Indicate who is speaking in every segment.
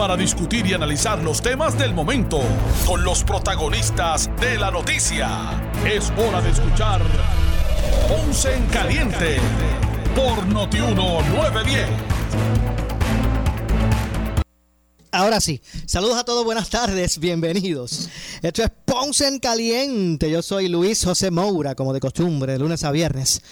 Speaker 1: para discutir y analizar los temas del momento con los protagonistas de la noticia. Es hora de escuchar Ponce en Caliente por Notiuno 910.
Speaker 2: Ahora sí, saludos a todos, buenas tardes, bienvenidos. Esto es Ponce en Caliente. Yo soy Luis José Moura, como de costumbre, de lunes a viernes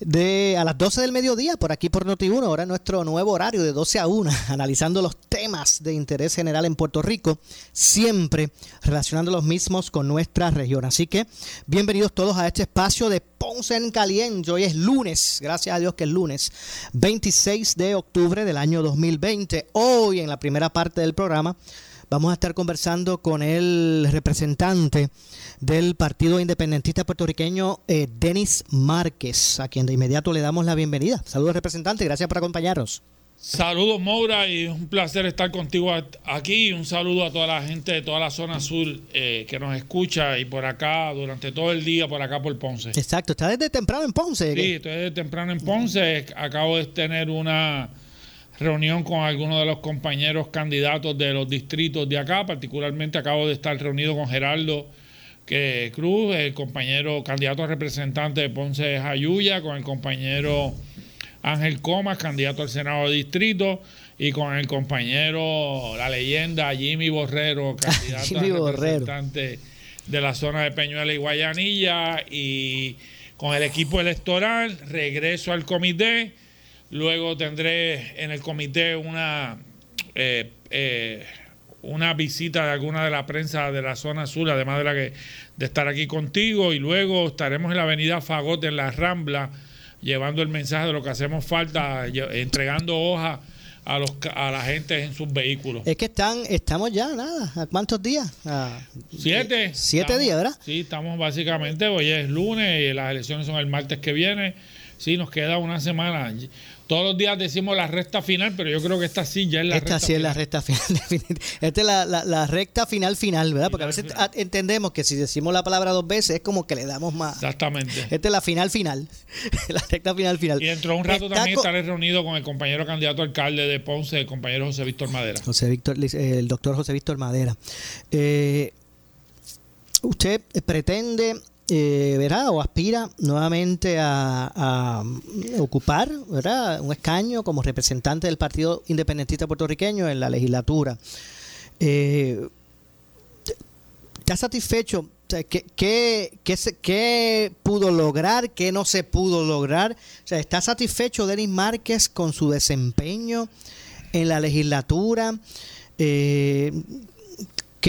Speaker 2: de a las 12 del mediodía por aquí por Noti1, ahora nuestro nuevo horario de 12 a 1, analizando los temas de interés general en Puerto Rico, siempre relacionando los mismos con nuestra región. Así que bienvenidos todos a este espacio de Ponce en Caliente. Hoy es lunes, gracias a Dios que es lunes, 26 de octubre del año 2020. Hoy en la primera parte del programa vamos a estar conversando con el representante del Partido Independentista Puertorriqueño, eh, Denis Márquez, a quien de inmediato le damos la bienvenida. Saludos, representante, gracias por acompañarnos.
Speaker 3: Saludos, Moura, y un placer estar contigo aquí. Un saludo a toda la gente de toda la zona sur eh, que nos escucha y por acá durante todo el día, por acá por Ponce.
Speaker 2: Exacto, está desde temprano en Ponce.
Speaker 3: Sí, estoy desde temprano en Ponce. Acabo de tener una reunión con algunos de los compañeros candidatos de los distritos de acá. Particularmente acabo de estar reunido con Geraldo que Cruz, el compañero candidato a representante de Ponce de Jayuya, con el compañero Ángel Comas, candidato al Senado de Distrito, y con el compañero, la leyenda Jimmy Borrero, candidato a representante de la zona de Peñuela y Guayanilla, y con el equipo electoral, regreso al comité, luego tendré en el comité una... Eh, eh, una visita de alguna de la prensa de la zona sur, además de la que de estar aquí contigo, y luego estaremos en la avenida Fagote, en la Rambla, llevando el mensaje de lo que hacemos falta, entregando hojas a los a la gente en sus vehículos.
Speaker 2: Es que están, estamos ya, nada, ¿a cuántos días?
Speaker 3: siete.
Speaker 2: Siete días, ¿verdad?
Speaker 3: Sí, estamos básicamente, hoy es lunes y las elecciones son el martes que viene. Sí, nos queda una semana. Todos los días decimos la recta final, pero yo creo que esta sí ya es la
Speaker 2: esta
Speaker 3: recta
Speaker 2: sí es la recta final. esta es la, la, recta final final, ¿verdad? Porque a veces entendemos que si decimos la palabra dos veces es como que le damos más.
Speaker 3: Exactamente.
Speaker 2: Esta es la final final. la recta final final.
Speaker 3: Y dentro de un rato también estaré reunido con el compañero candidato alcalde de Ponce, el compañero José Víctor Madera.
Speaker 2: José Víctor, el doctor José Víctor Madera. Eh, ¿Usted pretende eh, ¿verdad? o aspira nuevamente a, ocupar ¿verdad? un escaño como representante del Partido Independentista Puertorriqueño en la legislatura. Eh, ¿Está satisfecho? ¿qué, qué, qué, pudo lograr? ¿Qué no se pudo lograr? O sea, ¿Está satisfecho Denis Márquez con su desempeño en la legislatura? Eh,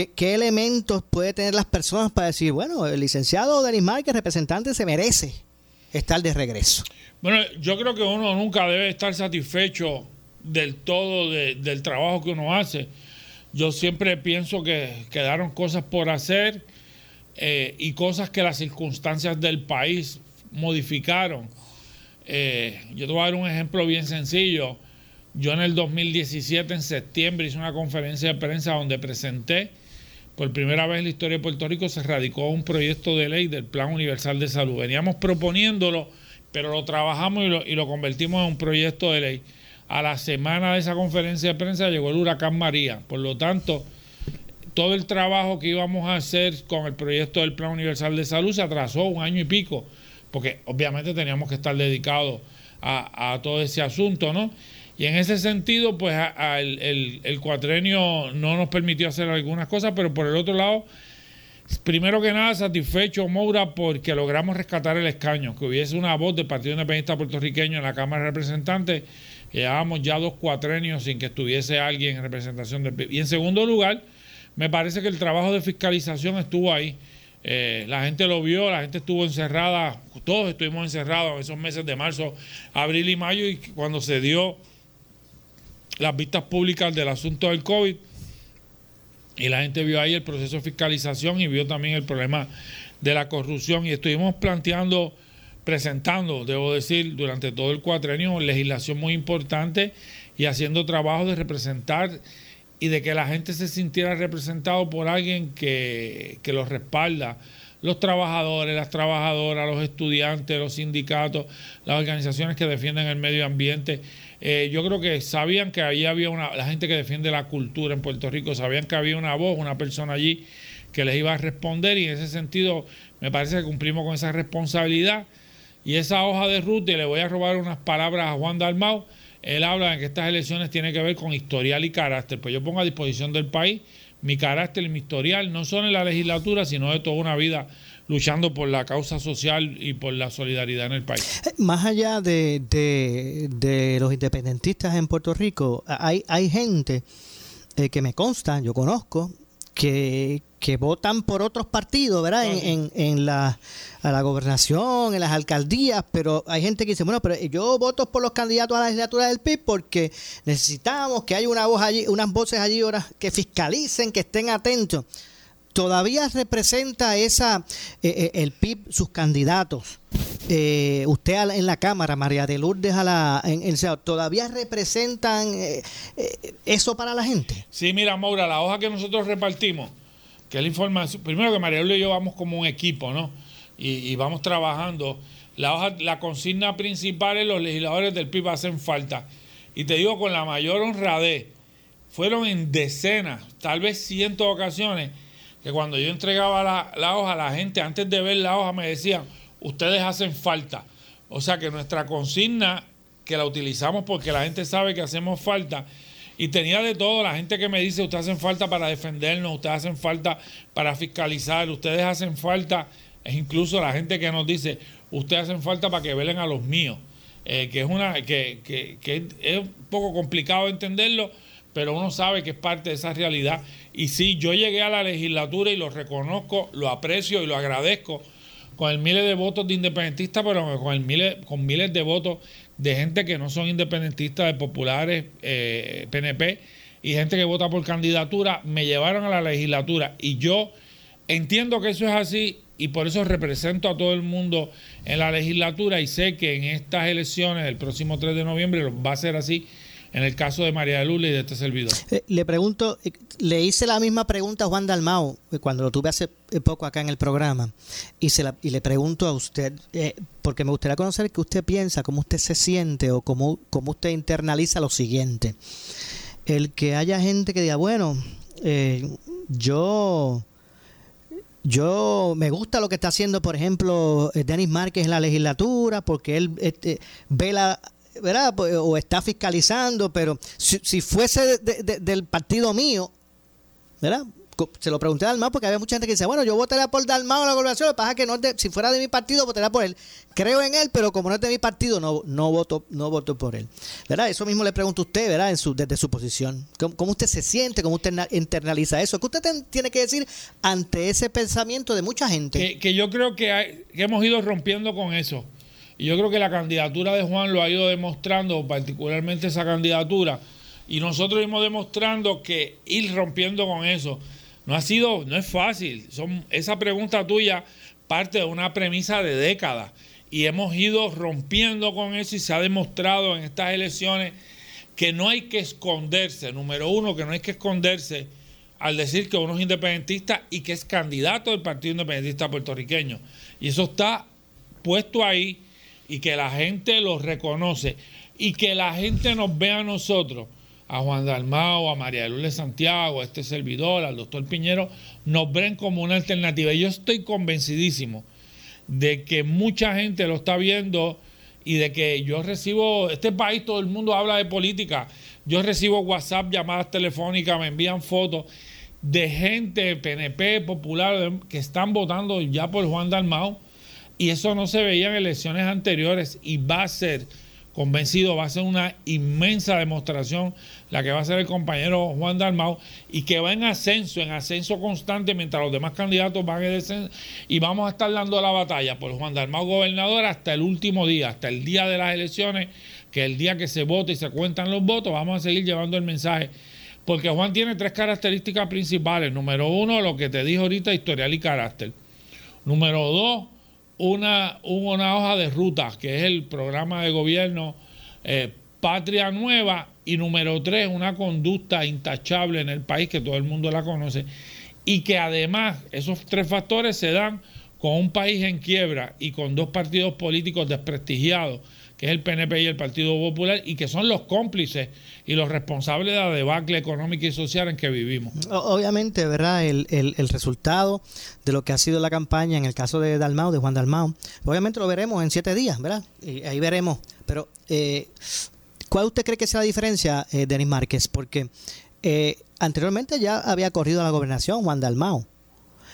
Speaker 2: ¿Qué, elementos puede tener las personas para decir, bueno, el licenciado Denis Márquez, representante, se merece estar de regreso?
Speaker 3: Bueno, yo creo que uno nunca debe estar satisfecho del todo del trabajo que uno hace. Yo siempre pienso que quedaron cosas por hacer eh, y cosas que las circunstancias del país modificaron. Eh, yo te voy a dar un ejemplo bien sencillo. Yo en el 2017, en septiembre, hice una conferencia de prensa donde presenté por primera vez en la historia de Puerto Rico se radicó un proyecto de ley del Plan Universal de Salud. Veníamos proponiéndolo, pero lo trabajamos y lo, convertimos en un proyecto de ley. A la semana de esa conferencia de prensa llegó el huracán María. Por lo tanto, todo el trabajo que íbamos a hacer con el proyecto del Plan Universal de Salud se atrasó un año y pico, porque obviamente teníamos que estar dedicados a, a todo ese asunto, ¿no? Y en ese sentido, pues el, el, cuatrenio no nos permitió hacer algunas cosas, pero por el otro lado, primero que nada, satisfecho Moura porque logramos rescatar el escaño, que hubiese una voz del Partido Independiente Puertorriqueño en la Cámara de Representantes. Llevábamos ya dos cuatrenios sin que estuviese alguien en representación del Y en segundo lugar, me parece que el trabajo de fiscalización estuvo ahí. Eh, la gente lo vio, la gente estuvo encerrada, todos estuvimos encerrados en esos meses de marzo, abril y mayo, y cuando se dio las vistas públicas del asunto del COVID, Y la gente vio ahí el proceso de fiscalización y vio también el problema de la corrupción. Y estuvimos planteando, presentando, debo decir, durante todo el cuatrenio, legislación muy importante y haciendo trabajo de representar y de que la gente se sintiera representado por alguien que, que los respalda los trabajadores, las trabajadoras, los estudiantes, los sindicatos, las organizaciones que defienden el medio ambiente. Eh, yo creo que sabían que ahí había una, la gente que defiende la cultura en Puerto Rico, sabían que había una voz, una persona allí que les iba a responder y en ese sentido me parece que cumplimos con esa responsabilidad. Y esa hoja de ruta, y le voy a robar unas palabras a Juan Dalmau, él habla de que estas elecciones tienen que ver con historial y carácter. Pues yo pongo a disposición del país mi carácter mi historial, no solo en la legislatura, sino de toda una vida luchando por la causa social y por la solidaridad en el país.
Speaker 2: Eh, más allá de, de, los independentistas en Puerto Rico, hay, hay gente eh, que me consta, yo conozco, que, que votan por otros partidos, ¿verdad? En, en, la, a la gobernación, en las alcaldías, pero hay gente que dice, bueno, pero yo voto por los candidatos a la legislatura del PIB porque necesitamos que haya una voz allí, unas voces allí ahora que fiscalicen, que estén atentos. Todavía representa esa eh, eh, el PIB sus candidatos. Eh, usted en la Cámara, María de Lourdes a la, en, ¿todavía representan eso para la gente?
Speaker 3: Sí, mira, Maura, la hoja que nosotros repartimos que es la información. Primero que María y yo vamos como un equipo, ¿no? Y, vamos trabajando. La, hoja, la consigna principal es los legisladores del PIB hacen falta. Y te digo con la mayor honradez, fueron en decenas, tal vez cientos de ocasiones, que cuando yo entregaba la, la hoja, la gente antes de ver la hoja me decían, ustedes hacen falta. O sea que nuestra consigna, que la utilizamos porque la gente sabe que hacemos falta, y tenía de todo, la gente que me dice, ustedes hacen falta para defendernos, ustedes hacen falta para fiscalizar, ustedes hacen falta, es incluso la gente que nos dice, ustedes hacen falta para que velen a los míos, eh, que, es una, que, que, es un poco complicado entenderlo, pero uno sabe que es parte de esa realidad. Y sí, yo llegué a la legislatura y lo reconozco, lo aprecio y lo agradezco con miles de votos de independentistas, pero con, el miles, con miles de votos de gente que no son independentistas, de populares, PNP, eh, y gente que vota por candidatura, me llevaron a la legislatura. Y yo entiendo que eso es así y por eso represento a todo el mundo en la legislatura y sé que en estas elecciones, el próximo 3 de noviembre, va a ser así en el caso de María Lula y de este servidor.
Speaker 2: Eh, le pregunto, eh, le hice la misma pregunta a Juan Dalmao eh, cuando lo tuve hace poco acá en el programa y, se y le pregunto a usted, porque me gustaría conocer qué usted piensa, cómo usted se siente o cómo, cómo usted internaliza lo siguiente. El que haya gente que diga, bueno, yo... Yo me gusta lo que está haciendo, por ejemplo, Denis Márquez en la legislatura, porque él este, ve la, ¿verdad? Pues, o está fiscalizando, pero si, fuese del partido mío, ¿verdad? Se lo pregunté a Dalmau porque había mucha gente que dice, bueno, yo votaría por Dalmau en la gobernación, lo que es que no si fuera de mi partido votaría por él. Creo en él, pero como no es de mi partido, no, no voto no voto por él. ¿Verdad? Eso mismo le pregunto a usted, ¿verdad? En su, desde su posición. ¿Cómo, usted se siente? ¿Cómo usted internaliza eso? ¿Qué usted tiene que decir ante ese pensamiento de mucha gente?
Speaker 3: Que, yo creo que, que hemos ido rompiendo con eso y yo creo que la candidatura de Juan lo ha ido demostrando, particularmente esa candidatura. Y nosotros hemos demostrando que ir rompiendo con eso no ha sido, no es fácil. Son, esa pregunta tuya parte de una premisa de décadas. Y hemos ido rompiendo con eso y se ha demostrado en estas elecciones que no hay que esconderse. Número uno, que no hay que esconderse al decir que uno es independentista y que es candidato del Partido Independentista puertorriqueño. Y eso está puesto ahí y que la gente los reconoce y que la gente nos vea a nosotros, a Juan Dalmao, a María de Lourdes Santiago, a este servidor, al doctor Piñero, nos ven como una alternativa. Y yo estoy convencidísimo de que mucha gente lo está viendo y de que yo recibo, este país todo el mundo habla de política, yo recibo WhatsApp, llamadas telefónicas, me envían fotos de gente PNP popular que están votando ya por Juan Dalmao y eso no se veía en elecciones anteriores y va a ser, convencido, va a ser una inmensa demostración la que va a ser el compañero Juan Dalmau y que va en ascenso, en ascenso constante mientras los demás candidatos van en descenso y vamos a estar dando la batalla por Juan Dalmau gobernador hasta el último día, hasta el día de las elecciones, que el día que se vote y se cuentan los votos, vamos a seguir llevando el mensaje Porque Juan tiene tres características principales. Número uno, lo que te dije ahorita, historial y carácter. Número dos, una, una hoja de ruta, que es el programa de gobierno eh, Patria Nueva. Y número tres, una conducta intachable en el país, que todo el mundo la conoce. Y que además esos tres factores se dan con un país en quiebra y con dos partidos políticos desprestigiados que es el PNP y el Partido Popular, y que son los cómplices y los responsables de la debacle económica y social en que vivimos.
Speaker 2: Obviamente, ¿verdad? El, el, resultado de lo que ha sido la campaña en el caso de Dalmau, de Juan Dalmau, obviamente lo veremos en siete días, ¿verdad? Y ahí veremos. Pero, eh, ¿cuál usted cree que sea la diferencia, eh, Denis Márquez? Porque eh, anteriormente ya había corrido a la gobernación Juan Dalmau.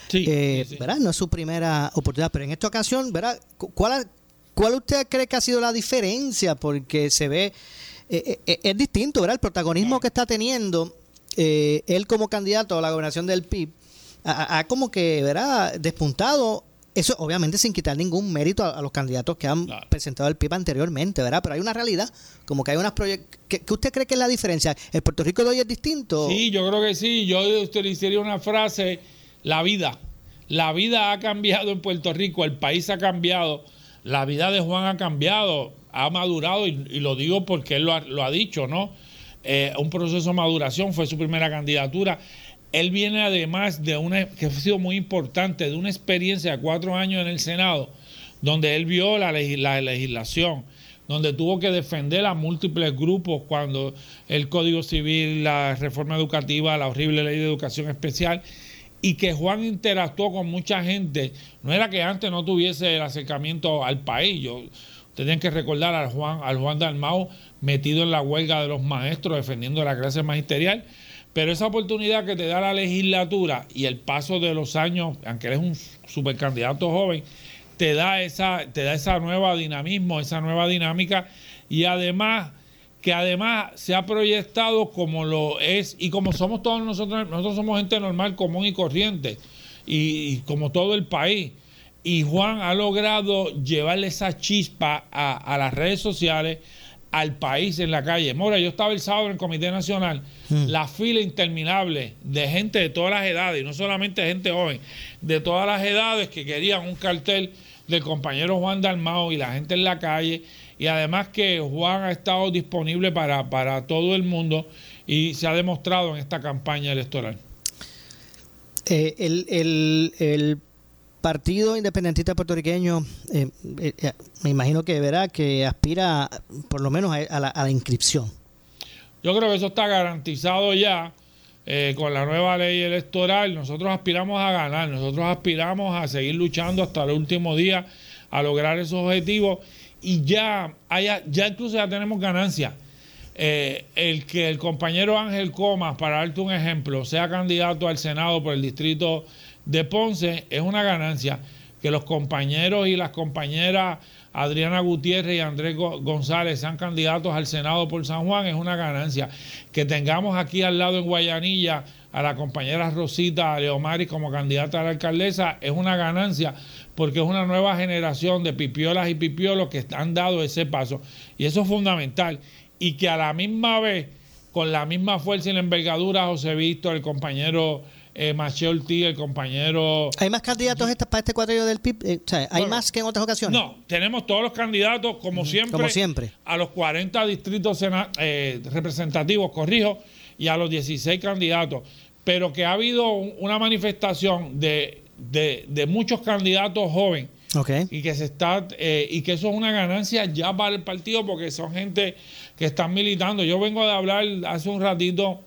Speaker 2: Sí, eh, ¿verdad? No es su primera oportunidad, pero en esta ocasión, ¿verdad? ¿Cuál, ¿Cuál usted cree que ha sido la diferencia? Porque se ve, eh, eh, eh, es distinto, ¿verdad? El protagonismo que está teniendo él como candidato a la gobernación del PIB ha, como que, ¿verdad? Despuntado. Eso obviamente sin quitar ningún mérito a, los candidatos que han presentado el PIB anteriormente, ¿verdad? Pero hay una realidad, como que hay unas proyectos... ¿Qué, usted cree que es la diferencia? ¿El Puerto Rico de hoy es distinto?
Speaker 3: Sí, yo creo que sí. Yo utilizaría una frase, la vida. La vida ha cambiado en Puerto Rico, el país ha cambiado la vida de Juan ha cambiado, ha madurado y, lo digo porque él lo ha, dicho, ¿no? Eh, un proceso de maduración, fue su primera candidatura. Él viene además de una, que ha sido muy importante, de una experiencia de cuatro años en el Senado, donde él vio la legislación, donde tuvo que defender a múltiples grupos cuando el Código Civil, la reforma educativa, la horrible ley de educación especial, y que Juan interactuó con mucha gente. No era que antes no tuviese el acercamiento al país. Yo, tienen que recordar al Juan, al Juan Dalmau metido en la huelga de los maestros, defendiendo la clase magisterial. Pero esa oportunidad que te da la legislatura y el paso de los años, aunque eres un supercandidato joven, te da esa, te da esa nueva dinamismo, esa nueva dinámica y además que además se ha proyectado como lo es y como somos todos nosotros, nosotros somos gente normal, común y corriente, y, como todo el país. Y Juan ha logrado llevarle esa chispa a, las redes sociales, al país en la calle. Mora, yo estaba el sábado en el Comité Nacional, mm. la fila interminable de gente de todas las edades, y no solamente gente joven, de todas las edades que querían un cartel del compañero Juan Dalmao y la gente en la calle y además que Juan ha estado disponible para, para todo el mundo y se ha demostrado en esta campaña electoral.
Speaker 2: Eh, el, el, Partido Independentista Puertorriqueño, eh, eh, me imagino que verá que aspira por lo menos a, la, a, la, inscripción.
Speaker 3: Yo creo que eso está garantizado ya con la nueva ley electoral. Nosotros aspiramos a ganar, nosotros aspiramos a seguir luchando hasta el último día a lograr esos objetivos y ya, haya, ya incluso ya tenemos ganancia. Eh, el que el compañero Ángel Comas, para darte un ejemplo, sea candidato al Senado por el distrito de Ponce, es una ganancia. Que los compañeros y las compañeras Adriana Gutiérrez y Andrés González sean candidatos al Senado por San Juan es una ganancia. Que tengamos aquí al lado en Guayanilla a la compañera Rosita Leomari como candidata a la alcaldesa es una ganancia porque es una nueva generación de pipiolas y pipiolos que han dado ese paso. Y eso es fundamental. Y que a la misma vez, con la misma fuerza y la envergadura, José Víctor, el compañero eh, Maché el compañero...
Speaker 2: ¿Hay más candidatos para este cuadrillo del PIB? Eh, ¿Hay más que en otras ocasiones?
Speaker 3: No, tenemos todos los candidatos, como siempre,
Speaker 2: como siempre.
Speaker 3: a los 40 distritos eh, representativos, corrijo, y a los 16 candidatos. Pero que ha habido una manifestación de de, muchos candidatos jóvenes y que se está eh, y que eso es una ganancia ya para el partido porque son gente que están militando. Yo vengo de hablar hace un ratito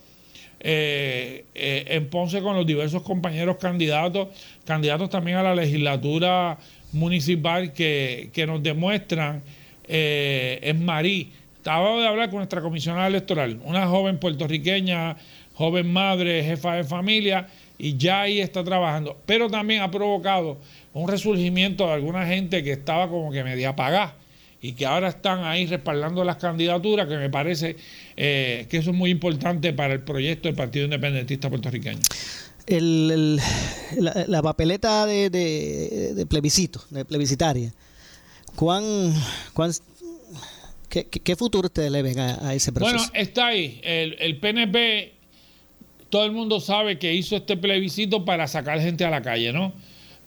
Speaker 3: eh, eh, en Ponce con los diversos compañeros candidatos, candidatos también a la legislatura municipal que, que nos demuestran en Marí. Acabo de hablar con nuestra comisionada electoral, una joven puertorriqueña, joven madre, jefa de familia, y ya ahí está trabajando. Pero también ha provocado un resurgimiento de alguna gente que estaba como que media apagada y que ahora están ahí respaldando las candidaturas, que me parece eh, que eso es muy importante para el proyecto del Partido Independentista Puertorriqueño.
Speaker 2: la, papeleta de, plebiscito, de plebiscitaria, ¿cuán, cuán qué, futuro ustedes le ven a, ese proceso?
Speaker 3: Bueno, está ahí. El, el PNP todo el mundo sabe que hizo este plebiscito para sacar gente a la calle, ¿no?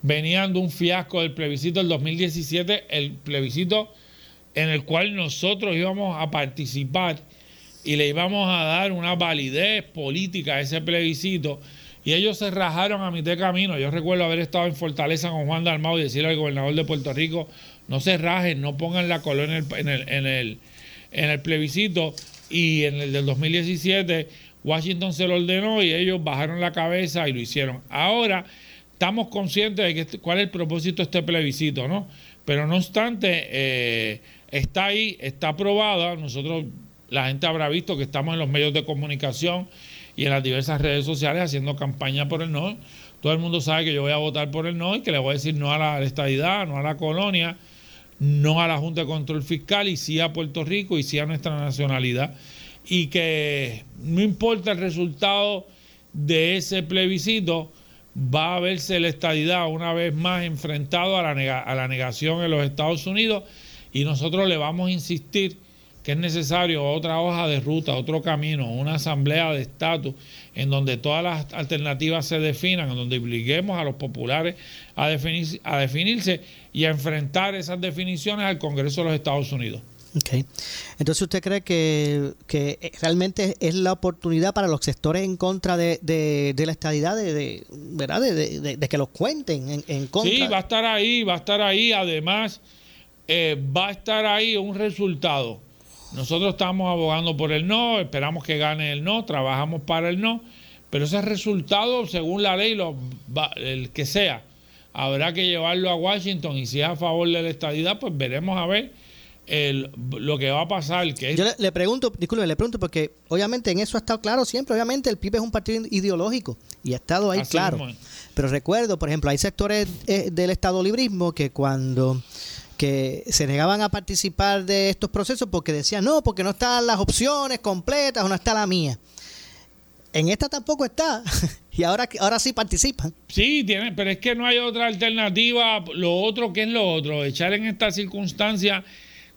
Speaker 3: Venían de un fiasco del plebiscito del 2017, el plebiscito en el cual nosotros íbamos a participar y le íbamos a dar una validez política a ese plebiscito. Y ellos se rajaron a mitad de camino. Yo recuerdo haber estado en Fortaleza con Juan Dalmau y decirle al gobernador de Puerto Rico, no se rajen, no pongan la colonia en el, en el, en el plebiscito. Y en el del 2017 Washington se lo ordenó y ellos bajaron la cabeza y lo hicieron. Ahora estamos conscientes de que, cuál es el propósito de este plebiscito, ¿no? Pero no obstante, eh, está ahí, está aprobada. Nosotros, la gente habrá visto que estamos en los medios de comunicación y en las diversas redes sociales haciendo campaña por el no. Todo el mundo sabe que yo voy a votar por el no y que le voy a decir no a la estadidad, no a la colonia, no a la Junta de Control Fiscal y sí a Puerto Rico y sí a nuestra nacionalidad y que no importa el resultado de ese plebiscito, va a verse la estadidad una vez más enfrentado a la, negación en los Estados Unidos y nosotros le vamos a insistir que es necesario otra hoja de ruta, otro camino, una asamblea de estatus en donde todas las alternativas se definan, en donde obliguemos a los populares a, a definirse y a enfrentar esas definiciones al Congreso de los Estados Unidos.
Speaker 2: Okay. Entonces, ¿usted cree que, que, realmente es la oportunidad para los sectores en contra de, de, la estadidad, de, ¿verdad? De, que los cuenten en, en, contra?
Speaker 3: Sí, va a estar ahí, va a estar ahí. Además, eh, va a estar ahí un resultado. Nosotros estamos abogando por el no, esperamos que gane el no, trabajamos para el no, pero ese resultado, según la ley, lo, el que sea, habrá que llevarlo a Washington y si es a favor de la estadidad, pues veremos a ver lo que va a pasar. Que
Speaker 2: Yo le, pregunto, disculpe, le pregunto porque obviamente en eso ha estado claro siempre, obviamente el PIB es un partido ideológico y ha estado ahí claro. Pero recuerdo, por ejemplo, hay sectores eh, del Estado librismo que cuando que se negaban a participar de estos procesos porque decían, no, porque no están las opciones completas o no está la mía. En esta tampoco está. y ahora, ahora sí participan.
Speaker 3: Sí, tiene, pero es que no hay otra alternativa. Lo otro, que es lo otro? Echar en esta circunstancia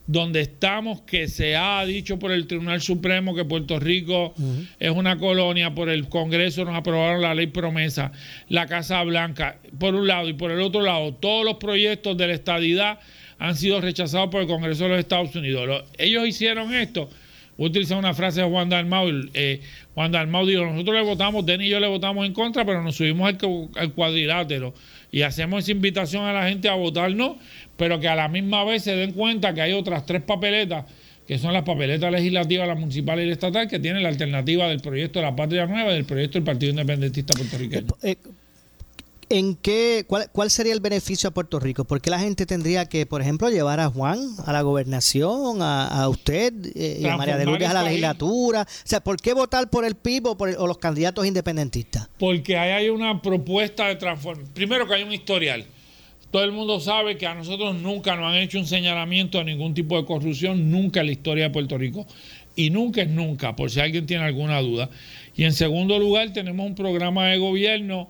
Speaker 3: donde estamos, que se ha dicho por el Tribunal Supremo que Puerto Rico es una colonia, por el Congreso nos aprobaron la ley promesa, la Casa Blanca, por un lado, y por el otro lado, todos los proyectos de la estadidad han sido rechazados por el Congreso de los Estados Unidos. ellos hicieron esto, voy a utilizar una frase de Juan Dalmau, eh, Juan Dalmau dijo, nosotros le votamos, Denny y yo le votamos en contra, pero nos subimos al, al cuadrilátero y hacemos esa invitación a la gente a votar no, pero que a la misma vez se den cuenta que hay otras tres papeletas, que son las papeletas legislativas, la municipal y la estatal, que tienen la alternativa del proyecto de la Patria Nueva y del proyecto del Partido Independentista Puertorriqueño.
Speaker 2: Eh, eh, ¿En qué, cuál, sería el beneficio a Puerto Rico? ¿Por qué la gente tendría que, por ejemplo, llevar a Juan a la gobernación, a, usted eh, y a María de Lourdes a la legislatura? O sea, ¿por qué votar por el PIB o, por o los candidatos independentistas?
Speaker 3: Porque ahí hay una propuesta de transformación. Primero que hay un historial. Todo el mundo sabe que a nosotros nunca nos han hecho un señalamiento de ningún tipo de corrupción, nunca en la historia de Puerto Rico. Y nunca es nunca, por si alguien tiene alguna duda. Y en segundo lugar, tenemos un programa de gobierno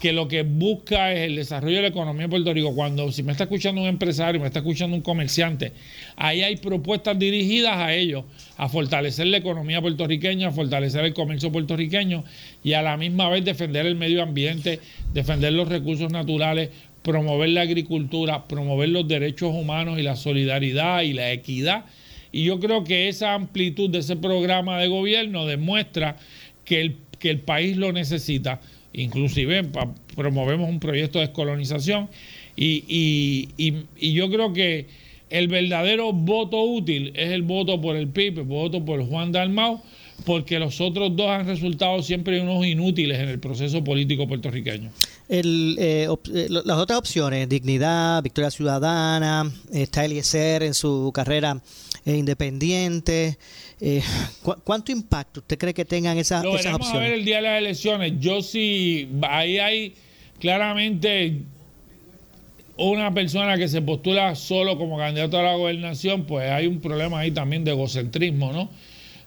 Speaker 3: que lo que busca es el desarrollo de la economía de Puerto Rico. Cuando si me está escuchando un empresario, me está escuchando un comerciante, ahí hay propuestas dirigidas a ellos, a fortalecer la economía puertorriqueña, a fortalecer el comercio puertorriqueño y a la misma vez defender el medio ambiente, defender los recursos naturales, promover la agricultura, promover los derechos humanos y la solidaridad y la equidad. Y yo creo que esa amplitud de ese programa de gobierno demuestra que el, que el país lo necesita. Inclusive promovemos un proyecto de descolonización y, y, y, yo creo que el verdadero voto útil es el voto por el PIB, el voto por Juan Dalmau, porque los otros dos han resultado siempre unos inútiles en el proceso político puertorriqueño.
Speaker 2: Eh, eh, las otras opciones, Dignidad, Victoria Ciudadana, está Eliezer en su carrera eh, independiente. ¿Cuánto impacto usted cree que tengan esas,
Speaker 3: Lo
Speaker 2: esas opciones?
Speaker 3: a ver el día de las elecciones. Yo sí, ahí hay claramente una persona que se postula solo como candidato a la gobernación, pues hay un problema ahí también de egocentrismo, ¿no?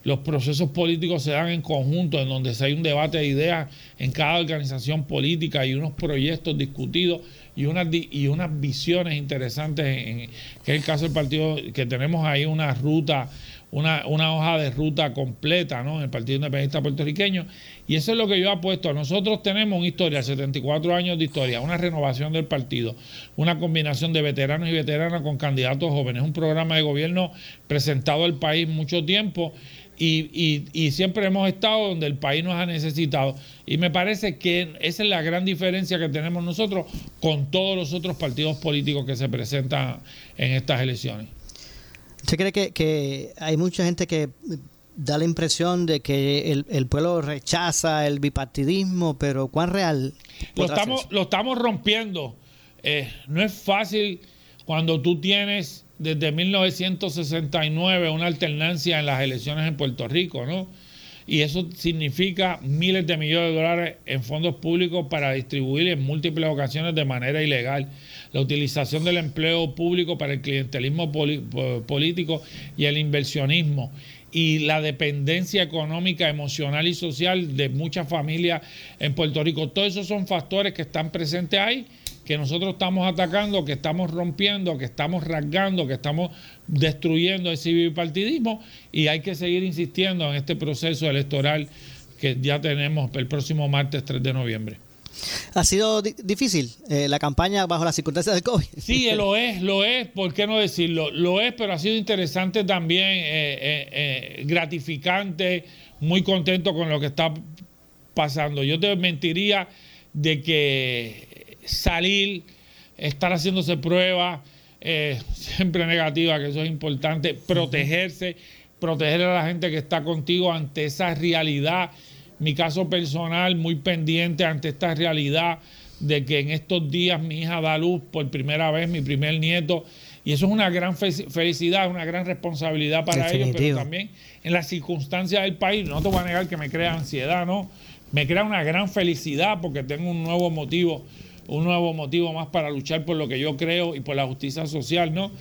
Speaker 3: los procesos políticos se dan en conjunto, en donde se hay un debate de ideas en cada organización política y unos proyectos discutidos y unas, y unas visiones interesantes, en, que es el caso del partido, que tenemos ahí una ruta, una, una hoja de ruta completa ¿no? en el Partido Independiente puertorriqueño. Y eso es lo que yo apuesto. Nosotros tenemos una historia, 74 años de historia, una renovación del partido, una combinación de veteranos y veteranas con candidatos jóvenes, un programa de gobierno presentado al país mucho tiempo. Y, y, siempre hemos estado donde el país nos ha necesitado. Y me parece que esa es la gran diferencia que tenemos nosotros con todos los otros partidos políticos que se presentan en estas elecciones.
Speaker 2: ¿Usted cree que, que hay mucha gente que da la impresión de que el, pueblo rechaza el bipartidismo, pero ¿cuán real?
Speaker 3: Lo estamos, lo estamos rompiendo. Eh, no es fácil cuando tú tienes desde 1969 una alternancia en las elecciones en Puerto Rico, ¿no? Y eso significa miles de millones de dólares en fondos públicos para distribuir en múltiples ocasiones de manera ilegal. La utilización del empleo público para el clientelismo político y el inversionismo y la dependencia económica, emocional y social de muchas familias en Puerto Rico. Todos esos son factores que están presentes ahí, que nosotros estamos atacando, que estamos rompiendo, que estamos rasgando, que estamos destruyendo ese bipartidismo y hay que seguir insistiendo en este proceso electoral que ya tenemos el próximo martes 3 de noviembre.
Speaker 2: ¿Ha sido difícil eh, la campaña bajo las circunstancias del COVID?
Speaker 3: Sí, lo es, lo es, ¿por qué no decirlo? Lo es, pero ha sido interesante también, eh, eh, gratificante, muy contento con lo que está pasando. Yo te mentiría de que salir, estar haciéndose pruebas, siempre negativa, que eso es importante, protegerse, proteger a la gente que está contigo ante esa realidad. Mi caso personal muy pendiente ante esta realidad de que en estos días mi hija da luz por primera vez, mi primer nieto, y eso es una gran felicidad, una gran responsabilidad para ellos, pero también en las circunstancias del país, no te voy a negar que me crea ansiedad, ¿no? Me crea una gran felicidad porque tengo un nuevo motivo, un nuevo motivo más para luchar por lo que yo creo y por la justicia social, ¿no?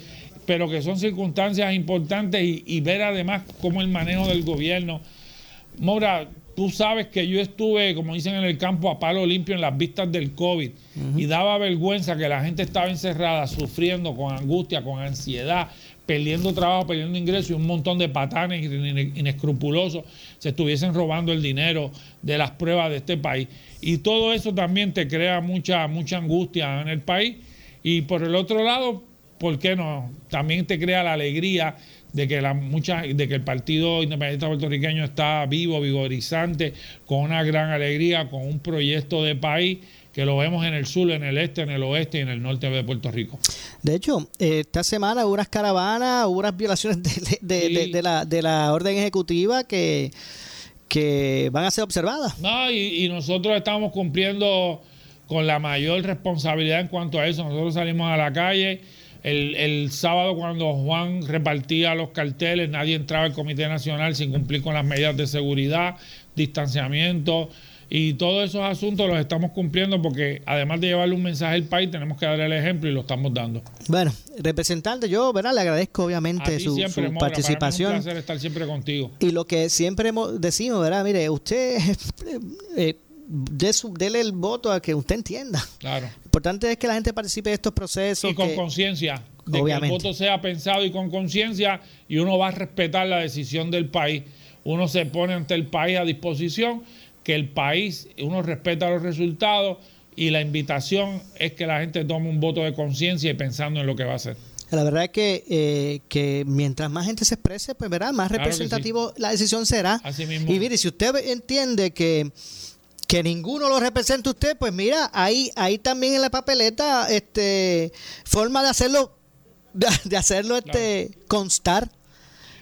Speaker 3: Pero que son circunstancias importantes y, y ver además cómo el manejo del gobierno. Mora, Tú sabes que yo estuve, como dicen en el campo, a palo limpio en las vistas del COVID y daba vergüenza que la gente estaba encerrada, sufriendo con angustia, con ansiedad, perdiendo trabajo, perdiendo ingresos y un montón de patanes inescrupulosos se estuviesen robando el dinero de las pruebas de este país. Y todo eso también te crea mucha, mucha angustia en el país. Y por el otro lado, ¿por qué no? También te crea la alegría de que, la, mucha, de que el Partido Independiente Puertorriqueño está vivo, vigorizante, con una gran alegría, con un proyecto de país que lo vemos en el sur, en el este, en el oeste y en el norte de Puerto Rico.
Speaker 2: De hecho, esta semana hubo unas caravanas, hubo unas violaciones de, la, de la orden ejecutiva que, que van a ser observadas.
Speaker 3: No, y, nosotros estamos cumpliendo con la mayor responsabilidad en cuanto a eso. Nosotros salimos a la calle el, sábado cuando Juan repartía los carteles, nadie entraba al Comité Nacional sin cumplir con las medidas de seguridad, distanciamiento y todos esos asuntos los estamos cumpliendo porque además de llevarle un mensaje al país, tenemos que darle el ejemplo y lo estamos dando.
Speaker 2: Bueno, representante, yo ¿verdad? le agradezco obviamente su, participación.
Speaker 3: es un placer estar siempre contigo.
Speaker 2: Y lo que siempre decimos, ¿verdad? Mire, usted... Eh, dele el voto a que usted entienda.
Speaker 3: Claro.
Speaker 2: Lo importante es que la gente participe de estos procesos.
Speaker 3: Y con conciencia. De que el voto sea pensado y con conciencia y uno va a respetar la decisión del país. Uno se pone ante el país a disposición, que el país, uno respeta los resultados y la invitación es que la gente tome un voto de conciencia y pensando en lo que va a hacer.
Speaker 2: La verdad es que, eh, que mientras más gente se exprese, pues verá, más representativo la decisión será.
Speaker 3: Así mismo.
Speaker 2: Y mire, si usted entiende que que ninguno lo represente usted, pues mira, ahí, ahí también en la papeleta, este, forma de hacerlo, de, hacerlo este constar.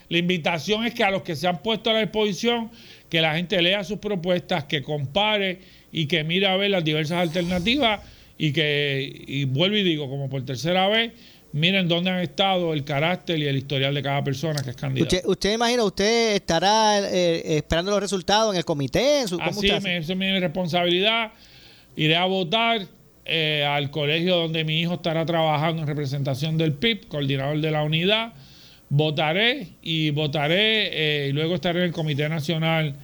Speaker 3: La invitación es que a los que se han puesto a la exposición, que la gente lea sus propuestas, que compare y que mire a ver las diversas alternativas y que, y vuelvo y digo, como por tercera vez, miren dónde han estado el carácter y el historial de cada persona que es candidato.
Speaker 2: Usted, usted imagina, usted estará eh, esperando los resultados en el comité. En
Speaker 3: su, Así, esa es mi responsabilidad. Iré a votar eh, al colegio donde mi hijo estará trabajando en representación del PIB, coordinador de la unidad. Votaré y votaré eh, y luego estaré en el Comité Nacional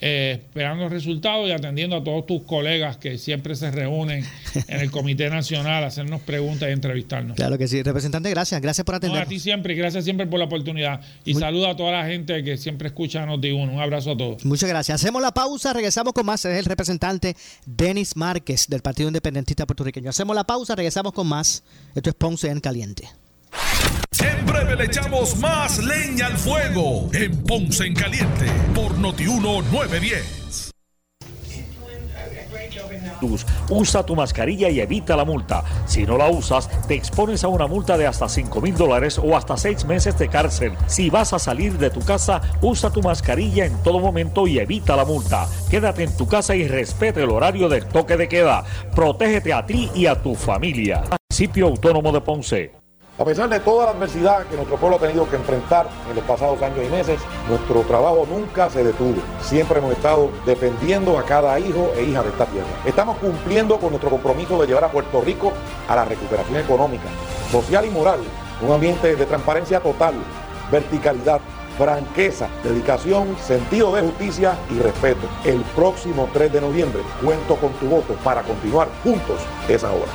Speaker 3: eh, esperando resultados y atendiendo a todos tus colegas que siempre se reúnen en el Comité Nacional a hacernos preguntas y entrevistarnos.
Speaker 2: Claro que sí. Representante, gracias. Gracias por atender.
Speaker 3: a ti siempre y gracias siempre por la oportunidad. Y saludo a toda la gente que siempre escucha Noti1. Un abrazo a todos.
Speaker 2: Muchas gracias. Hacemos la pausa, regresamos con más. Es el representante Denis Márquez del Partido Independentista Puertorriqueño. Hacemos la pausa, regresamos con más. Esto es Ponce en Caliente.
Speaker 1: En breve le echamos más leña al fuego en Ponce en Caliente por Notiuno 910.
Speaker 4: Usa tu mascarilla y evita la multa. Si no la usas, te expones a una multa de hasta 5 mil dólares o hasta 6 meses de cárcel. Si vas a salir de tu casa, usa tu mascarilla en todo momento y evita la multa. Quédate en tu casa y respete el horario del toque de queda. Protégete a ti y a tu familia. Municipio Autónomo de Ponce.
Speaker 5: A pesar de toda la adversidad que nuestro pueblo ha tenido que enfrentar en los pasados años y meses, nuestro trabajo nunca se detuvo. Siempre hemos estado defendiendo a cada hijo e hija de esta tierra. Estamos cumpliendo con nuestro compromiso de llevar a Puerto Rico a la recuperación económica, social y moral, un ambiente de transparencia total, verticalidad, franqueza, dedicación, sentido de justicia y respeto. El próximo 3 de noviembre cuento con tu voto para continuar juntos esa hora.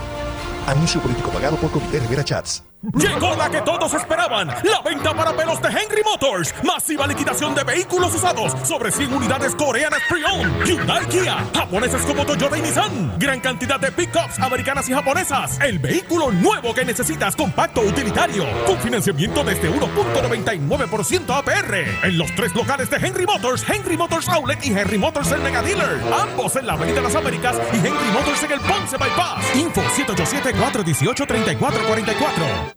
Speaker 6: Anuncio político pagado por Comité Rivera Chats.
Speaker 1: Llegó la que todos esperaban, la venta para pelos de Henry Motors. Masiva liquidación de vehículos usados sobre 100 unidades coreanas pre-owned. Hyundai Kia, japoneses como Toyota y Nissan. Gran cantidad de pickups americanas y japonesas. El vehículo nuevo que necesitas, compacto utilitario. Con financiamiento desde 1.99% APR. En los tres locales de Henry Motors, Henry Motors Outlet y Henry Motors el Mega Dealer. Ambos en la Avenida Las Américas y Henry Motors en el Ponce Bypass. Info 787-418-3444.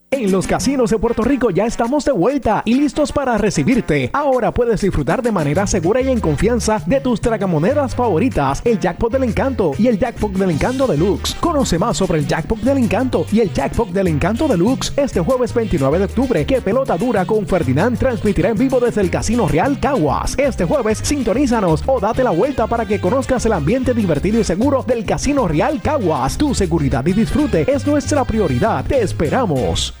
Speaker 7: En los casinos de Puerto Rico ya estamos de vuelta y listos para recibirte. Ahora puedes disfrutar de manera segura y en confianza de tus tragamonedas favoritas, el Jackpot del Encanto y el Jackpot del Encanto Deluxe. Conoce más sobre el Jackpot del Encanto y el Jackpot del Encanto Deluxe este jueves 29 de octubre. Que pelota dura con Ferdinand transmitirá en vivo desde el Casino Real Caguas. Este jueves sintonízanos o date la vuelta para que conozcas el ambiente divertido y seguro del Casino Real Caguas. Tu seguridad y disfrute es nuestra prioridad. Te esperamos.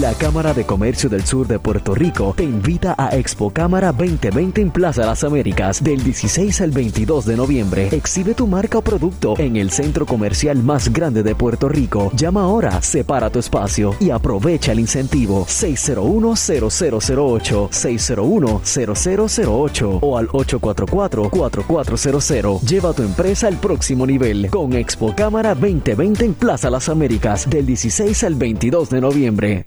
Speaker 8: La Cámara de Comercio del Sur de Puerto Rico te invita a Expo Cámara 2020 en Plaza Las Américas del 16 al 22 de noviembre. Exhibe tu marca o producto en el centro comercial más grande de Puerto Rico. Llama ahora, separa tu espacio y aprovecha el incentivo 601-0008, 601-0008 o al 844-4400. Lleva tu empresa al próximo nivel con Expo Cámara 2020 en Plaza Las Américas del 16 al 22 de noviembre.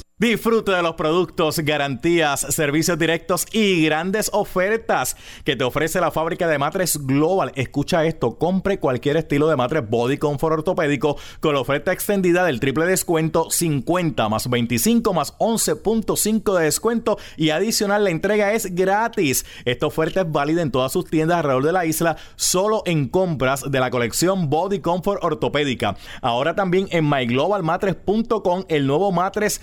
Speaker 9: Disfruta de los productos, garantías, servicios directos y grandes ofertas que te ofrece la fábrica de matres Global. Escucha esto, compre cualquier estilo de matres Body Comfort ortopédico con la oferta extendida del triple descuento 50 más 25 más 11.5 de descuento y adicional la entrega es gratis. Esta oferta es válida en todas sus tiendas alrededor de la isla, solo en compras de la colección Body Comfort ortopédica. Ahora también en myglobalmatres.com el nuevo matres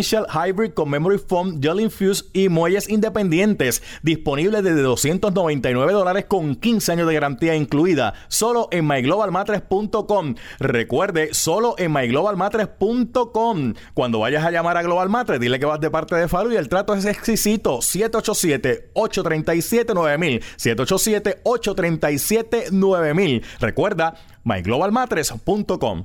Speaker 9: Hybrid con Memory Foam, Gel Infuse y muelles independientes. Disponible desde 299 dólares con 15 años de garantía incluida. Solo en myglobalmatres.com. Recuerde, solo en myglobalmatres.com. Cuando vayas a llamar a Global Matres, dile que vas de parte de Faru y el trato es exquisito. 787-837-9000. 787-837-9000. Recuerda, myglobalmatres.com.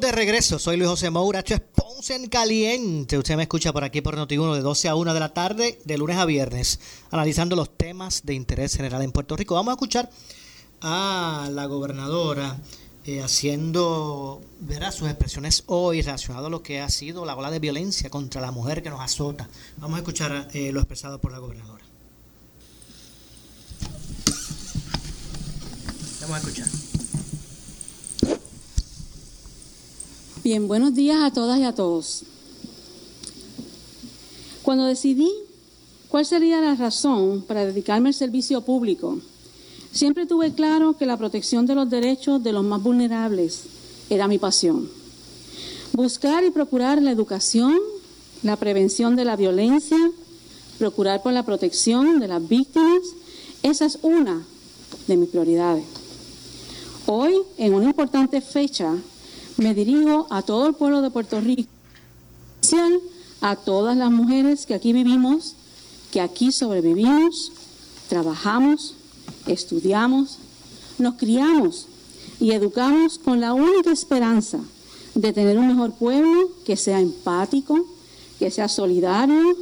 Speaker 2: De regreso. Soy Luis José Moura. Esto es Ponce en Caliente. Usted me escucha por aquí por Noti1 de 12 a 1 de la tarde, de lunes a viernes, analizando los temas de interés general en Puerto Rico. Vamos a escuchar a la gobernadora eh, haciendo verá, sus expresiones hoy relacionado a lo que ha sido la ola de violencia contra la mujer que nos azota. Vamos a escuchar eh, lo expresado por la gobernadora. Vamos a escuchar.
Speaker 10: Bien, buenos días a todas y a todos. Cuando decidí cuál sería la razón para dedicarme al servicio público, siempre tuve claro que la protección de los derechos de los más vulnerables era mi pasión. Buscar y procurar la educación, la prevención de la violencia, procurar por la protección de las víctimas, esa es una de mis prioridades. Hoy, en una importante fecha, me dirijo a todo el pueblo de Puerto Rico, a todas las mujeres que aquí vivimos, que aquí sobrevivimos, trabajamos, estudiamos, nos criamos y educamos con la única esperanza de tener un mejor pueblo que sea empático, que sea solidario,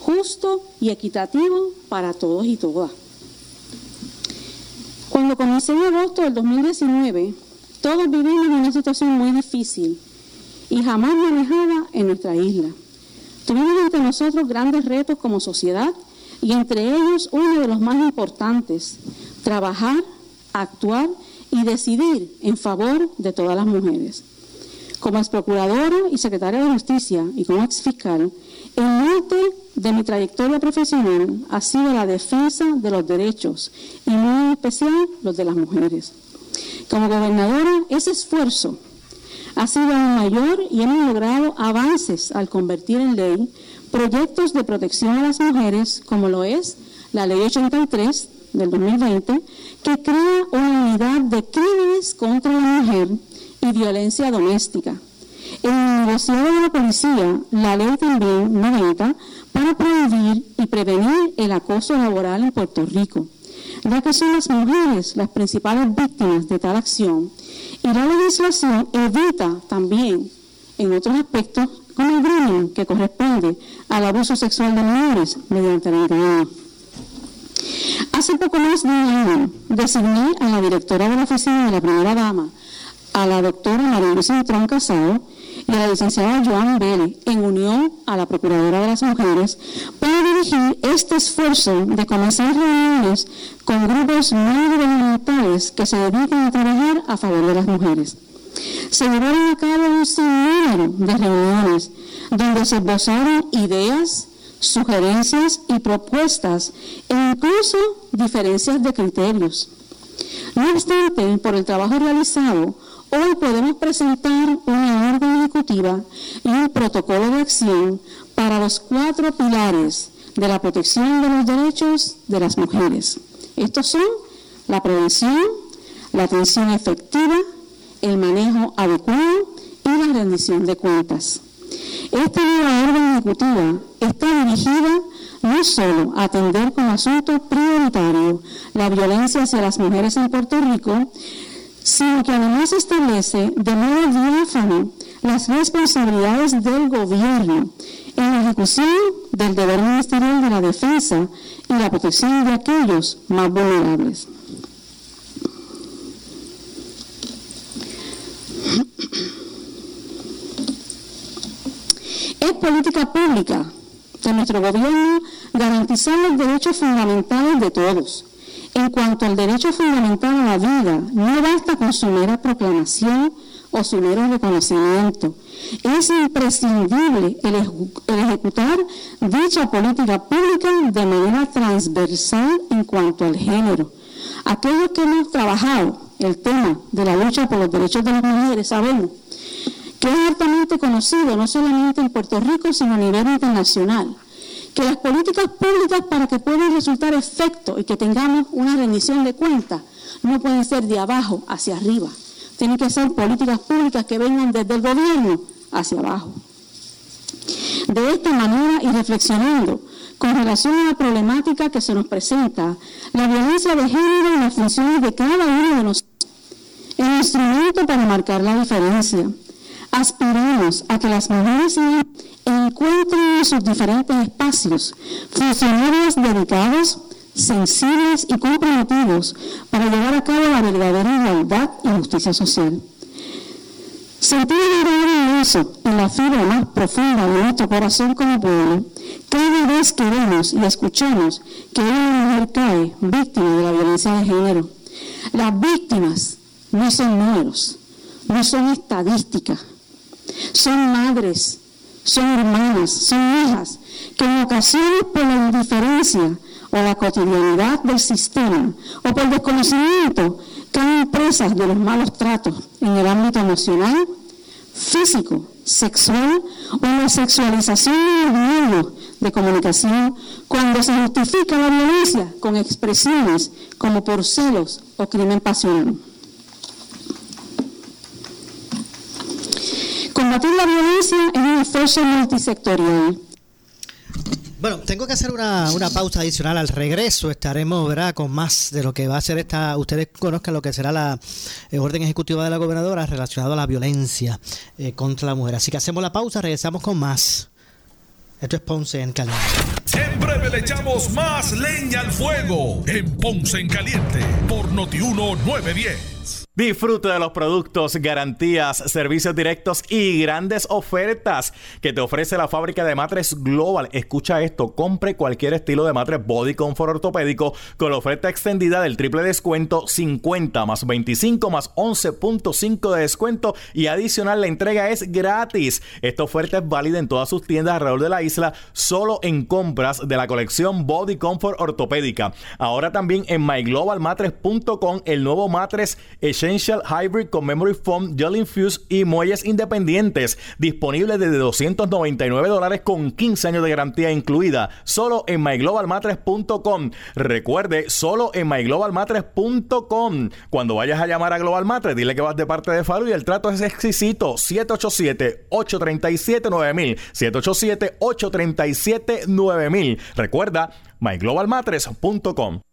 Speaker 10: justo y equitativo para todos y todas. Cuando comencé en agosto del 2019, todos vivimos en una situación muy difícil y jamás manejada en nuestra isla. Tuvimos ante nosotros grandes retos como sociedad y entre ellos uno de los más importantes, trabajar, actuar y decidir en favor de todas las mujeres. Como ex procuradora y secretaria de Justicia y como ex fiscal, el norte de mi trayectoria profesional ha sido la defensa de los derechos y muy en especial los de las mujeres. Como gobernadora, ese esfuerzo ha sido aún mayor y hemos logrado avances al convertir en ley proyectos de protección a las mujeres, como lo es la Ley 83 del 2020, que crea una unidad de crímenes contra la mujer y violencia doméstica. En el negociado de la policía, la ley también 90 para prohibir y prevenir el acoso laboral en Puerto Rico ya que son las mujeres las principales víctimas de tal acción, y la legislación evita también, en otros aspectos, con el grooming que corresponde al abuso sexual de menores mediante la engaño. Hace poco más de un año designé a la directora de la oficina de la primera dama, a la doctora María Luisa Trón Casado, y a la licenciada Joan Vélez, en unión a la Procuradora de las Mujeres, para dirigir este esfuerzo de comenzar reuniones con grupos no gubernamentales que se dedican a trabajar a favor de las mujeres. Se llevaron a cabo un sinnúmero de reuniones donde se esbozaron ideas, sugerencias y propuestas e incluso diferencias de criterios. No obstante, por el trabajo realizado, hoy podemos presentar una orden ejecutiva y un protocolo de acción para los cuatro pilares de la protección de los derechos de las mujeres. Estos son la prevención, la atención efectiva, el manejo adecuado y la rendición de cuentas. Esta nueva orden ejecutiva está dirigida no solo a atender como asunto prioritario la violencia hacia las mujeres en Puerto Rico, sino que además establece de modo diáfano las responsabilidades del gobierno en la ejecución del deber ministerial de la defensa y la protección de aquellos más vulnerables. Es política pública de nuestro gobierno garantizar los derechos fundamentales de todos en cuanto al derecho fundamental a la vida, no basta con su mera proclamación o su mero reconocimiento. Es imprescindible el, ejecutar dicha política pública de manera transversal en cuanto al género. Aquellos que hemos trabajado el tema de la lucha por los derechos de las mujeres sabemos que es altamente conocido no solamente en Puerto Rico, sino a nivel internacional. Que las políticas públicas para que puedan resultar efecto y que tengamos una rendición de cuentas no pueden ser de abajo hacia arriba. Tienen que ser políticas públicas que vengan desde el gobierno hacia abajo. De esta manera y reflexionando con relación a la problemática que se nos presenta, la violencia de género y las funciones de cada uno de nosotros, el instrumento para marcar la diferencia. Aspiramos a que las mujeres encuentren en sus diferentes espacios funcionarios dedicados, sensibles y comprometidos para llevar a cabo la verdadera igualdad y justicia social. Sentir el inmenso en la fibra más profunda de nuestro corazón como pueblo, cada vez que vemos y escuchamos que una mujer cae víctima de la violencia de género. Las víctimas no son números, no son estadísticas, son madres, son hermanas, son hijas, que en ocasiones por la indiferencia o la cotidianidad del sistema o por desconocimiento caen presas de los malos tratos en el ámbito emocional, físico, sexual o la sexualización de los medios de comunicación cuando se justifica la violencia con expresiones como por celos o crimen pasional. Combatir la violencia es un esfuerzo multisectorial
Speaker 2: bueno, tengo que hacer una, pausa adicional al regreso. Estaremos, ¿verdad?, con más de lo que va a ser esta. Ustedes conozcan lo que será la eh, orden ejecutiva de la gobernadora relacionado a la violencia eh, contra la mujer. Así que hacemos la pausa, regresamos con más. Esto es Ponce en Caliente.
Speaker 1: En breve le echamos más leña al fuego en Ponce en Caliente por Notiuno 910.
Speaker 9: Disfruta de los productos, garantías, servicios directos y grandes ofertas que te ofrece la fábrica de matres Global. Escucha esto, compre cualquier estilo de matres Body Comfort ortopédico con la oferta extendida del triple descuento 50 más 25 más 11.5 de descuento y adicional la entrega es gratis. Esta oferta es válida en todas sus tiendas alrededor de la isla, solo en compras de la colección Body Comfort ortopédica. Ahora también en myglobalmatres.com el nuevo matres Essential Hybrid con Memory Foam, Gel Infuse y muelles independientes. Disponible desde 299 dólares con 15 años de garantía incluida. Solo en myglobalmatres.com. Recuerde, solo en myglobalmatres.com. Cuando vayas a llamar a Global Matres, dile que vas de parte de Faru y el trato es exquisito. 787-837-9000. 787-837-9000. Recuerda, myglobalmatres.com.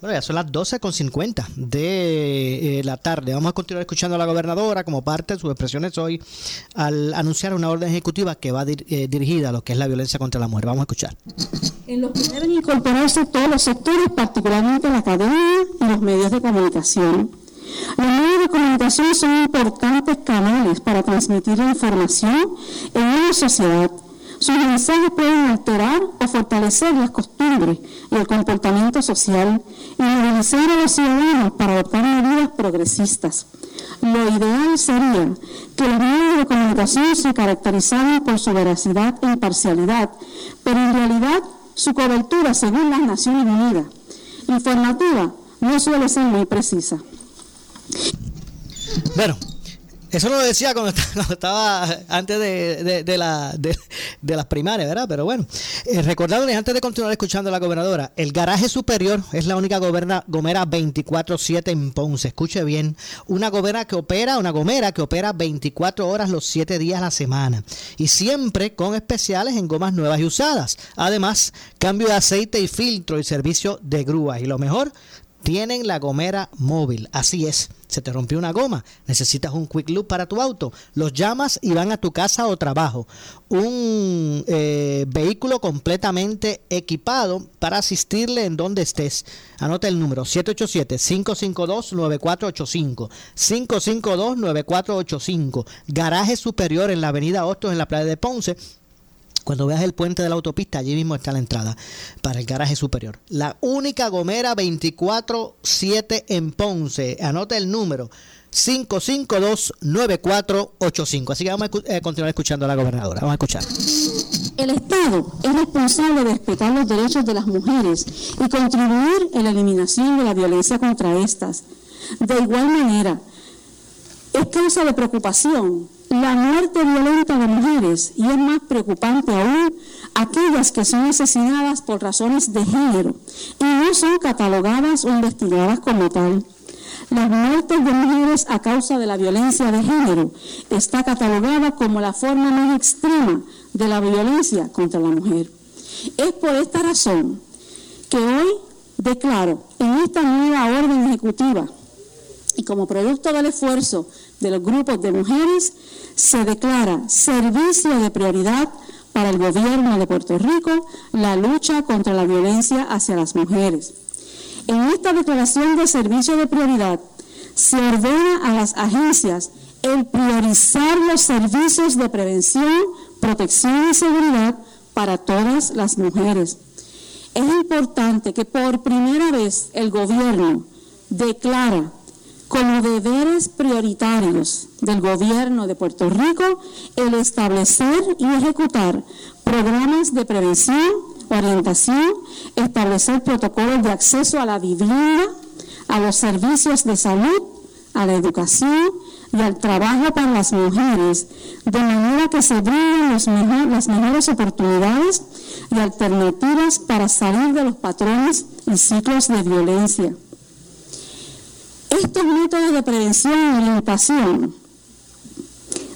Speaker 2: bueno, ya son las 12.50 de eh, la tarde. Vamos a continuar escuchando a la gobernadora como parte de sus expresiones hoy al anunciar una orden ejecutiva que va eh, dirigida a lo que es la violencia contra la mujer. Vamos a escuchar.
Speaker 10: En los que deben incorporarse todos los sectores, particularmente la academia y los medios de comunicación. Los medios de comunicación son importantes canales para transmitir la información en una sociedad sus mensajes pueden alterar o fortalecer las costumbres y el comportamiento social y movilizar a los ciudadanos para adoptar medidas progresistas. Lo ideal sería que los medios de comunicación se caracterizaran por su veracidad e imparcialidad, pero en realidad su cobertura, según las Naciones Unidas, informativa, no suele ser muy precisa.
Speaker 2: Bueno, eso lo decía cuando estaba antes de, la, de, las primarias, ¿verdad? Pero bueno, eh, recordándoles antes de continuar escuchando a la gobernadora, el garaje superior es la única gomera 24-7 en Ponce. Escuche bien, una gomera que opera, una gomera que opera 24 horas los 7 días a la semana. Y siempre con especiales en gomas nuevas y usadas. Además, cambio de aceite y filtro y servicio de grúa. Y lo mejor, tienen la gomera móvil. Así es. Se te rompió una goma, necesitas un quick loop para tu auto, los llamas y van a tu casa o trabajo. Un eh, vehículo completamente equipado para asistirle en donde estés. Anota el número 787-552-9485. 552-9485. Garaje superior en la avenida Hostos en la playa de Ponce cuando veas el puente de la autopista, allí mismo está la entrada para el garaje superior. La única Gomera 24-7 en Ponce. Anota el número 552-9485. Así que vamos a eh, continuar escuchando a la gobernadora. Vamos a escuchar.
Speaker 10: El Estado es responsable de respetar los derechos de las mujeres y contribuir en la eliminación de la violencia contra estas. De igual manera, es causa de preocupación la muerte violenta de mujeres y es más preocupante aún aquellas que son asesinadas por razones de género y no son catalogadas o investigadas como tal. Las muertes de mujeres a causa de la violencia de género está catalogada como la forma más extrema de la violencia contra la mujer. Es por esta razón que hoy declaro en esta nueva orden ejecutiva y como producto del esfuerzo de los grupos de mujeres, se declara servicio de prioridad para el gobierno de Puerto Rico la lucha contra la violencia hacia las mujeres. En esta declaración de servicio de prioridad se ordena a las agencias el priorizar los servicios de prevención, protección y seguridad para todas las mujeres. Es importante que por primera vez el gobierno declara como deberes prioritarios del gobierno de Puerto Rico el establecer y ejecutar programas de prevención, orientación, establecer protocolos de acceso a la vivienda, a los servicios de salud, a la educación y al trabajo para las mujeres, de manera que se brinden las mejores oportunidades y alternativas para salir de los patrones y ciclos de violencia. Estos métodos de prevención y orientación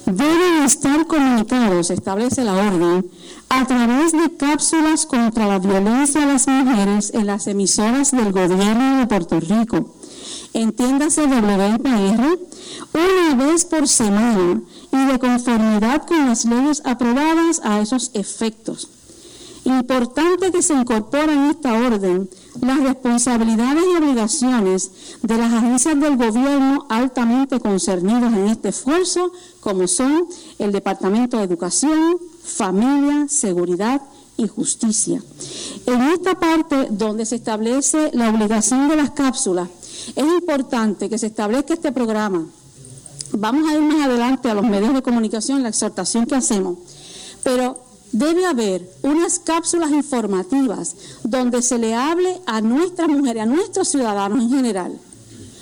Speaker 10: deben estar comunicados, establece la orden, a través de cápsulas contra la violencia a las mujeres en las emisoras del gobierno de Puerto Rico entiéndase WPR, una vez por semana y de conformidad con las leyes aprobadas a esos efectos. Importante que se incorpore en esta orden las responsabilidades y obligaciones de las agencias del gobierno altamente concernidas en este esfuerzo, como son el Departamento de Educación, Familia, Seguridad y Justicia. En esta parte donde se establece la obligación de las cápsulas, es importante que se establezca este programa. Vamos a ir más adelante a los medios de comunicación, la exhortación que hacemos, pero debe haber unas cápsulas informativas donde se le hable a nuestras mujeres, a nuestros ciudadanos en general,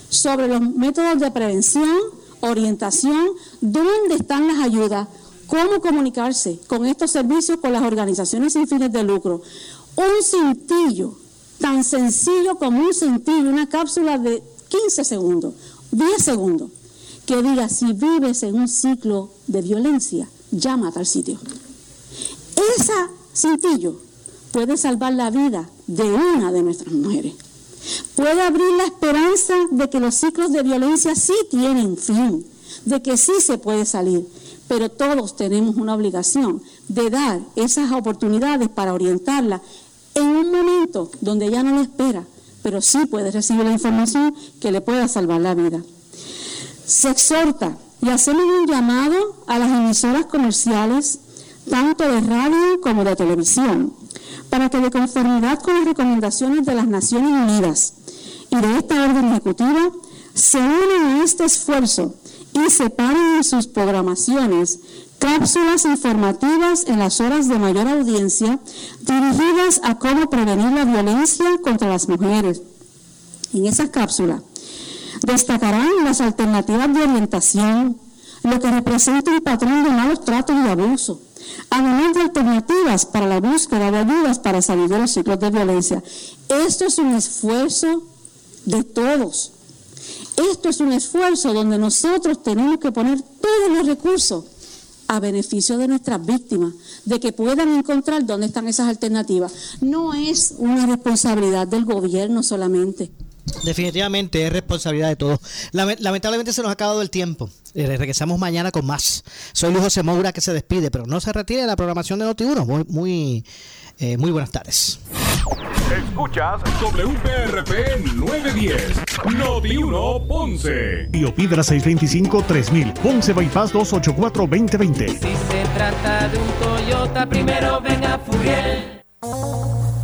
Speaker 10: sobre los métodos de prevención, orientación, dónde están las ayudas, cómo comunicarse con estos servicios con las organizaciones sin fines de lucro. Un cintillo, tan sencillo como un cintillo, una cápsula de 15 segundos, 10 segundos, que diga si vives en un ciclo de violencia, llama a tal sitio. Ese cintillo puede salvar la vida de una de nuestras mujeres. Puede abrir la esperanza de que los ciclos de violencia sí tienen fin, de que sí se puede salir. Pero todos tenemos una obligación de dar esas oportunidades para orientarla en un momento donde ella no lo espera, pero sí puede recibir la información que le pueda salvar la vida. Se exhorta y hacemos un llamado a las emisoras comerciales tanto de radio como de televisión, para que de conformidad con las recomendaciones de las Naciones Unidas y de esta orden ejecutiva, se unan a este esfuerzo y separen en sus programaciones cápsulas informativas en las horas de mayor audiencia dirigidas a cómo prevenir la violencia contra las mujeres. En esas cápsulas destacarán las alternativas de orientación, lo que representa un patrón de malos tratos y abuso, además de alternativas para la búsqueda de ayudas para salir de los ciclos de violencia. Esto es un esfuerzo de todos. Esto es un esfuerzo donde nosotros tenemos que poner todos los recursos a beneficio de nuestras víctimas, de que puedan encontrar dónde están esas alternativas. No es una responsabilidad del gobierno solamente.
Speaker 2: Definitivamente es responsabilidad de todos. Lamentablemente se nos ha acabado el tiempo. Eh, regresamos mañana con más. Soy Luis José Moura que se despide, pero no se retire de la programación de Noti1. Muy, muy, eh, muy buenas tardes.
Speaker 11: Escuchas WPRP 910, Noti1 Ponce.
Speaker 1: Piedra 625-3000, Ponce Bypass 284-2020.
Speaker 12: Si se trata de un Toyota, primero venga Furiel.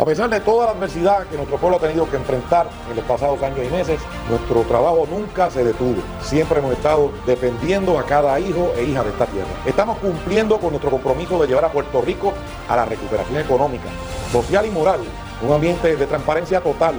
Speaker 5: A pesar de toda la adversidad que nuestro pueblo ha tenido que enfrentar en los pasados años y meses, nuestro trabajo nunca se detuvo. Siempre hemos estado defendiendo a cada hijo e hija de esta tierra. Estamos cumpliendo con nuestro compromiso de llevar a Puerto Rico a la recuperación económica, social y moral, un ambiente de transparencia total